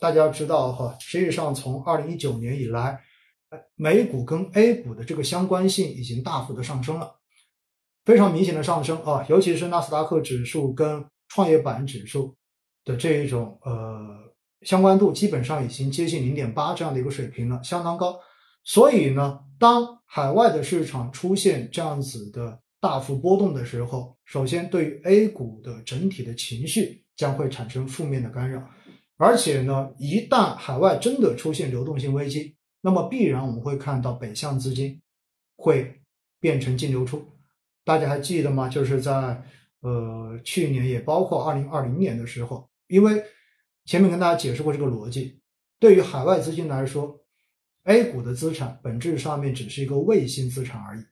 大家知道哈，实际上从二零一九年以来，美股跟 A 股的这个相关性已经大幅的上升了，非常明显的上升啊，尤其是纳斯达克指数跟创业板指数的这一种呃相关度，基本上已经接近零点八这样的一个水平了，相当高。所以呢，当海外的市场出现这样子的大幅波动的时候，首先对于 A 股的整体的情绪将会产生负面的干扰。而且呢，一旦海外真的出现流动性危机，那么必然我们会看到北向资金会变成净流出。大家还记得吗？就是在呃去年，也包括二零二零年的时候，因为前面跟大家解释过这个逻辑，对于海外资金来说，A 股的资产本质上面只是一个卫星资产而已，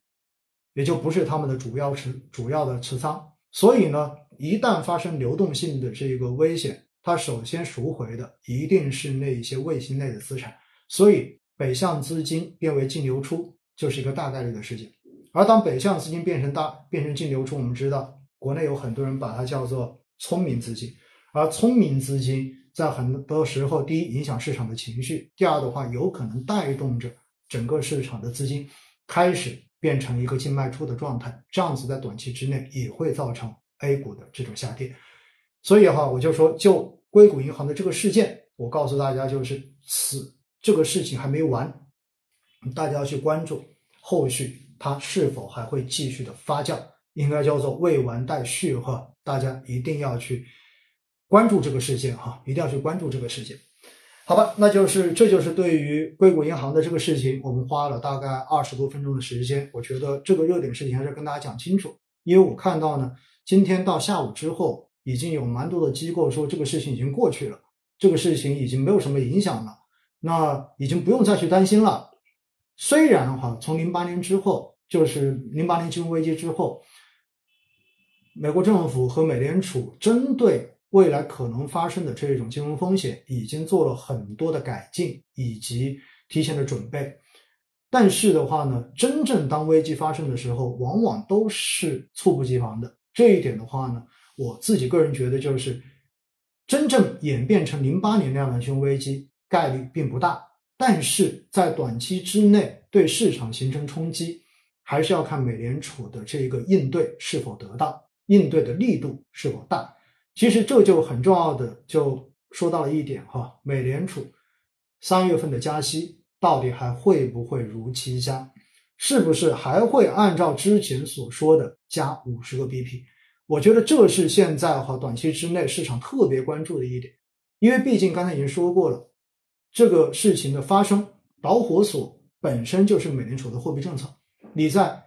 也就不是他们的主要持主要的持仓。所以呢，一旦发生流动性的这个危险，它首先赎回的一定是那一些卫星类的资产，所以北向资金变为净流出就是一个大概率的事情。而当北向资金变成大变成净流出，我们知道国内有很多人把它叫做聪明资金，而聪明资金在很多时候，第一影响市场的情绪，第二的话有可能带动着整个市场的资金开始变成一个净卖出的状态，这样子在短期之内也会造成 A 股的这种下跌。所以哈，我就说，就硅谷银行的这个事件，我告诉大家，就是此这个事情还没完，大家要去关注后续它是否还会继续的发酵，应该叫做未完待续哈，大家一定要去关注这个事件哈，一定要去关注这个事件。好吧，那就是这就是对于硅谷银行的这个事情，我们花了大概二十多分钟的时间，我觉得这个热点事情还是跟大家讲清楚，因为我看到呢，今天到下午之后。已经有蛮多的机构说这个事情已经过去了，这个事情已经没有什么影响了，那已经不用再去担心了。虽然哈，从零八年之后，就是零八年金融危机之后，美国政府和美联储针对未来可能发生的这种金融风险，已经做了很多的改进以及提前的准备，但是的话呢，真正当危机发生的时候，往往都是猝不及防的。这一点的话呢。我自己个人觉得，就是真正演变成零八年那样的金融危机概率并不大，但是在短期之内对市场形成冲击，还是要看美联储的这个应对是否得当，应对的力度是否大。其实这就很重要的就说到了一点哈，美联储三月份的加息到底还会不会如期加，是不是还会按照之前所说的加五十个 BP？我觉得这是现在哈短期之内市场特别关注的一点，因为毕竟刚才已经说过了，这个事情的发生导火索本身就是美联储的货币政策。你在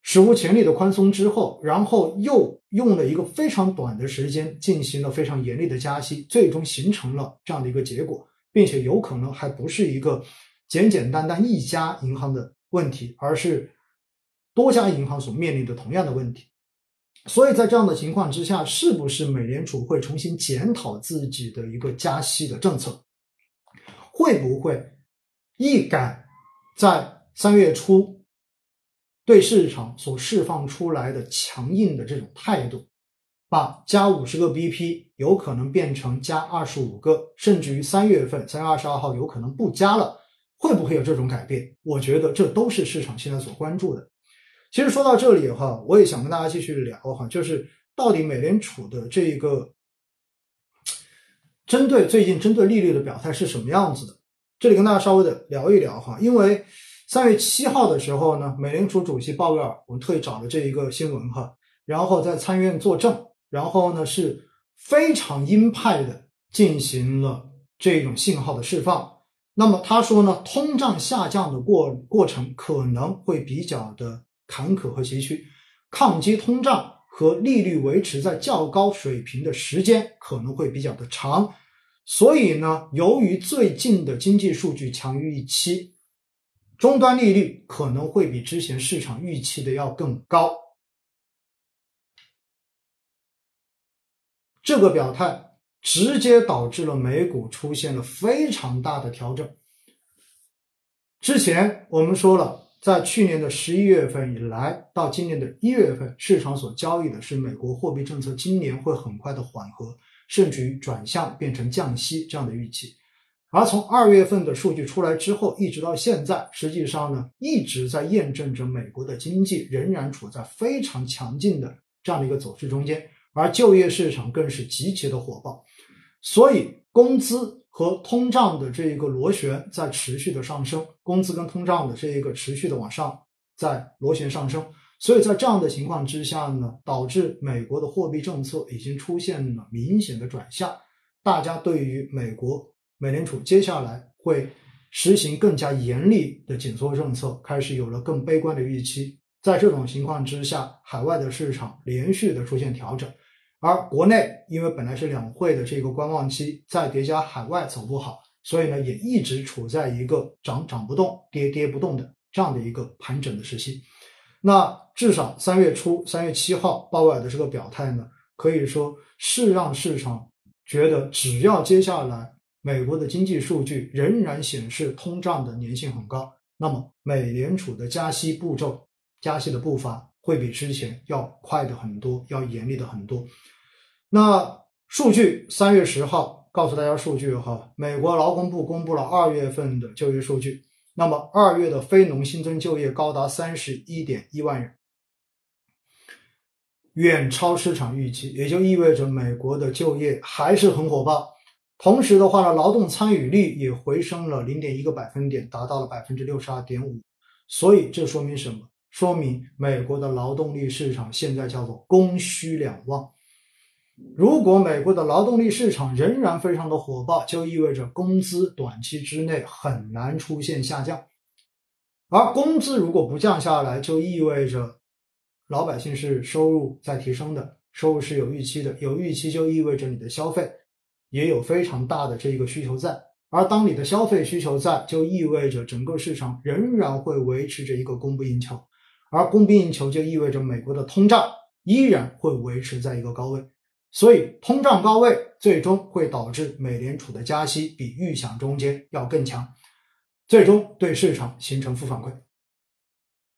史无前例的宽松之后，然后又用了一个非常短的时间进行了非常严厉的加息，最终形成了这样的一个结果，并且有可能还不是一个简简单单一家银行的问题，而是。多家银行所面临的同样的问题，所以在这样的情况之下，是不是美联储会重新检讨自己的一个加息的政策？会不会一改在三月初对市场所释放出来的强硬的这种态度，把加五十个 BP 有可能变成加二十五个，甚至于三月份三月二十二号有可能不加了？会不会有这种改变？我觉得这都是市场现在所关注的。其实说到这里哈，我也想跟大家继续聊哈，就是到底美联储的这一个针对最近针对利率的表态是什么样子的？这里跟大家稍微的聊一聊哈，因为三月七号的时候呢，美联储主席鲍威尔，我们特意找了这一个新闻哈，然后在参议院作证，然后呢是非常鹰派的进行了这种信号的释放。那么他说呢，通胀下降的过过程可能会比较的。坎坷和崎岖，抗击通胀和利率维持在较高水平的时间可能会比较的长，所以呢，由于最近的经济数据强于预期，终端利率可能会比之前市场预期的要更高。这个表态直接导致了美股出现了非常大的调整。之前我们说了。在去年的十一月份以来，到今年的一月份，市场所交易的是美国货币政策今年会很快的缓和，甚至于转向变成降息这样的预期。而从二月份的数据出来之后，一直到现在，实际上呢，一直在验证着美国的经济仍然处在非常强劲的这样的一个走势中间，而就业市场更是极其的火爆，所以工资和通胀的这一个螺旋在持续的上升，工资跟通胀的这一个持续的往上在螺旋上升，所以在这样的情况之下呢，导致美国的货币政策已经出现了明显的转向，大家对于美国。美联储接下来会实行更加严厉的紧缩政策，开始有了更悲观的预期。在这种情况之下，海外的市场连续的出现调整，而国内因为本来是两会的这个观望期，再叠加海外走不好，所以呢也一直处在一个涨涨不动、跌跌不动的这样的一个盘整的时期。那至少三月初，三月七号鲍威尔的这个表态呢，可以说是让市场觉得，只要接下来。美国的经济数据仍然显示通胀的粘性很高，那么美联储的加息步骤、加息的步伐会比之前要快的很多，要严厉的很多。那数据三月十号告诉大家数据哈，美国劳工部公布了二月份的就业数据，那么二月的非农新增就业高达三十一点一万人，远超市场预期，也就意味着美国的就业还是很火爆。同时的话呢，劳动参与率也回升了零点一个百分点，达到了百分之六十二点五。所以这说明什么？说明美国的劳动力市场现在叫做供需两旺。如果美国的劳动力市场仍然非常的火爆，就意味着工资短期之内很难出现下降。而工资如果不降下来，就意味着老百姓是收入在提升的，收入是有预期的，有预期就意味着你的消费。也有非常大的这一个需求在，而当你的消费需求在，就意味着整个市场仍然会维持着一个供不应求，而供不应求就意味着美国的通胀依然会维持在一个高位，所以通胀高位最终会导致美联储的加息比预想中间要更强，最终对市场形成负反馈。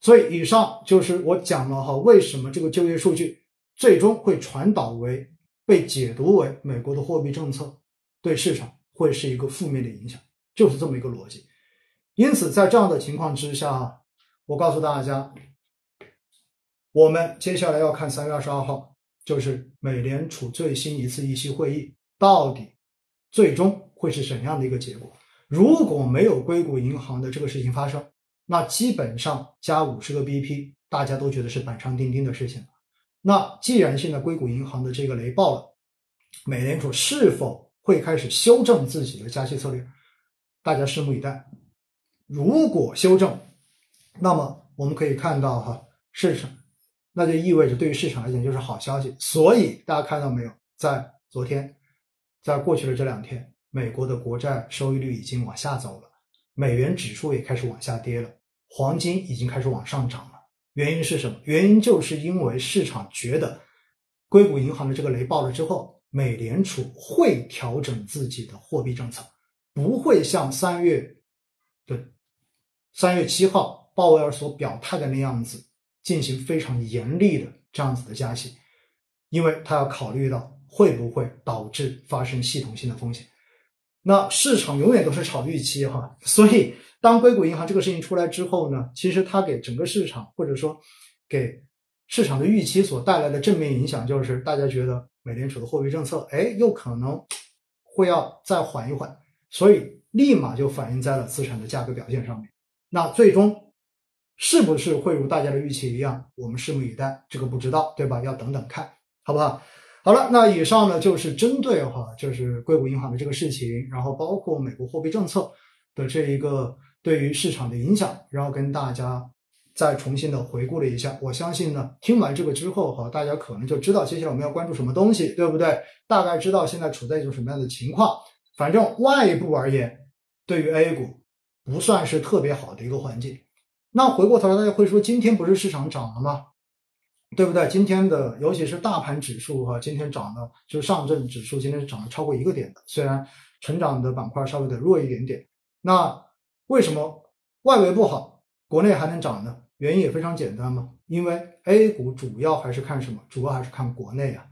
所以以上就是我讲了哈，为什么这个就业数据最终会传导为。被解读为美国的货币政策对市场会是一个负面的影响，就是这么一个逻辑。因此，在这样的情况之下，我告诉大家，我们接下来要看三月二十二号，就是美联储最新一次议息会议，到底最终会是怎样的一个结果？如果没有硅谷银行的这个事情发生，那基本上加五十个 BP，大家都觉得是板上钉钉的事情。那既然现在硅谷银行的这个雷爆了，美联储是否会开始修正自己的加息策略？大家拭目以待。如果修正，那么我们可以看到哈，市场那就意味着对于市场来讲就是好消息。所以大家看到没有，在昨天，在过去的这两天，美国的国债收益率已经往下走了，美元指数也开始往下跌了，黄金已经开始往上涨了。原因是什么？原因就是因为市场觉得硅谷银行的这个雷爆了之后，美联储会调整自己的货币政策，不会像三月的三月七号鲍威尔所表态的那样子进行非常严厉的这样子的加息，因为他要考虑到会不会导致发生系统性的风险。那市场永远都是炒预期哈，所以。当硅谷银行这个事情出来之后呢，其实它给整个市场或者说给市场的预期所带来的正面影响，就是大家觉得美联储的货币政策，哎，又可能会要再缓一缓，所以立马就反映在了资产的价格表现上面。那最终是不是会如大家的预期一样，我们拭目以待，这个不知道，对吧？要等等看，好不好？好了，那以上呢就是针对哈，就是硅谷银行的这个事情，然后包括美国货币政策的这一个。对于市场的影响，然后跟大家再重新的回顾了一下。我相信呢，听完这个之后哈，大家可能就知道接下来我们要关注什么东西，对不对？大概知道现在处在一种什么样的情况。反正外部而言，对于 A 股不算是特别好的一个环境。那回过头来，大家会说，今天不是市场涨了吗？对不对？今天的尤其是大盘指数哈，今天涨的，就是上证指数今天是涨了超过一个点的，虽然成长的板块稍微的弱一点点。那为什么外围不好，国内还能涨呢？原因也非常简单嘛，因为 A 股主要还是看什么？主要还是看国内啊。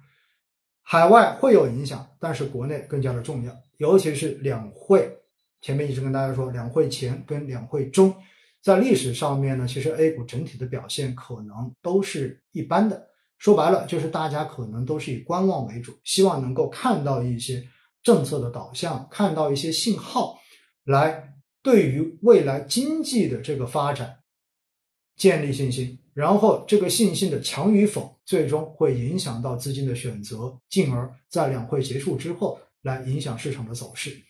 海外会有影响，但是国内更加的重要，尤其是两会。前面一直跟大家说，两会前跟两会中，在历史上面呢，其实 A 股整体的表现可能都是一般的。说白了，就是大家可能都是以观望为主，希望能够看到一些政策的导向，看到一些信号，来对于未来经济的这个发展建立信心。然后，这个信心的强与否，最终会影响到资金的选择，进而，在两会结束之后，来影响市场的走势。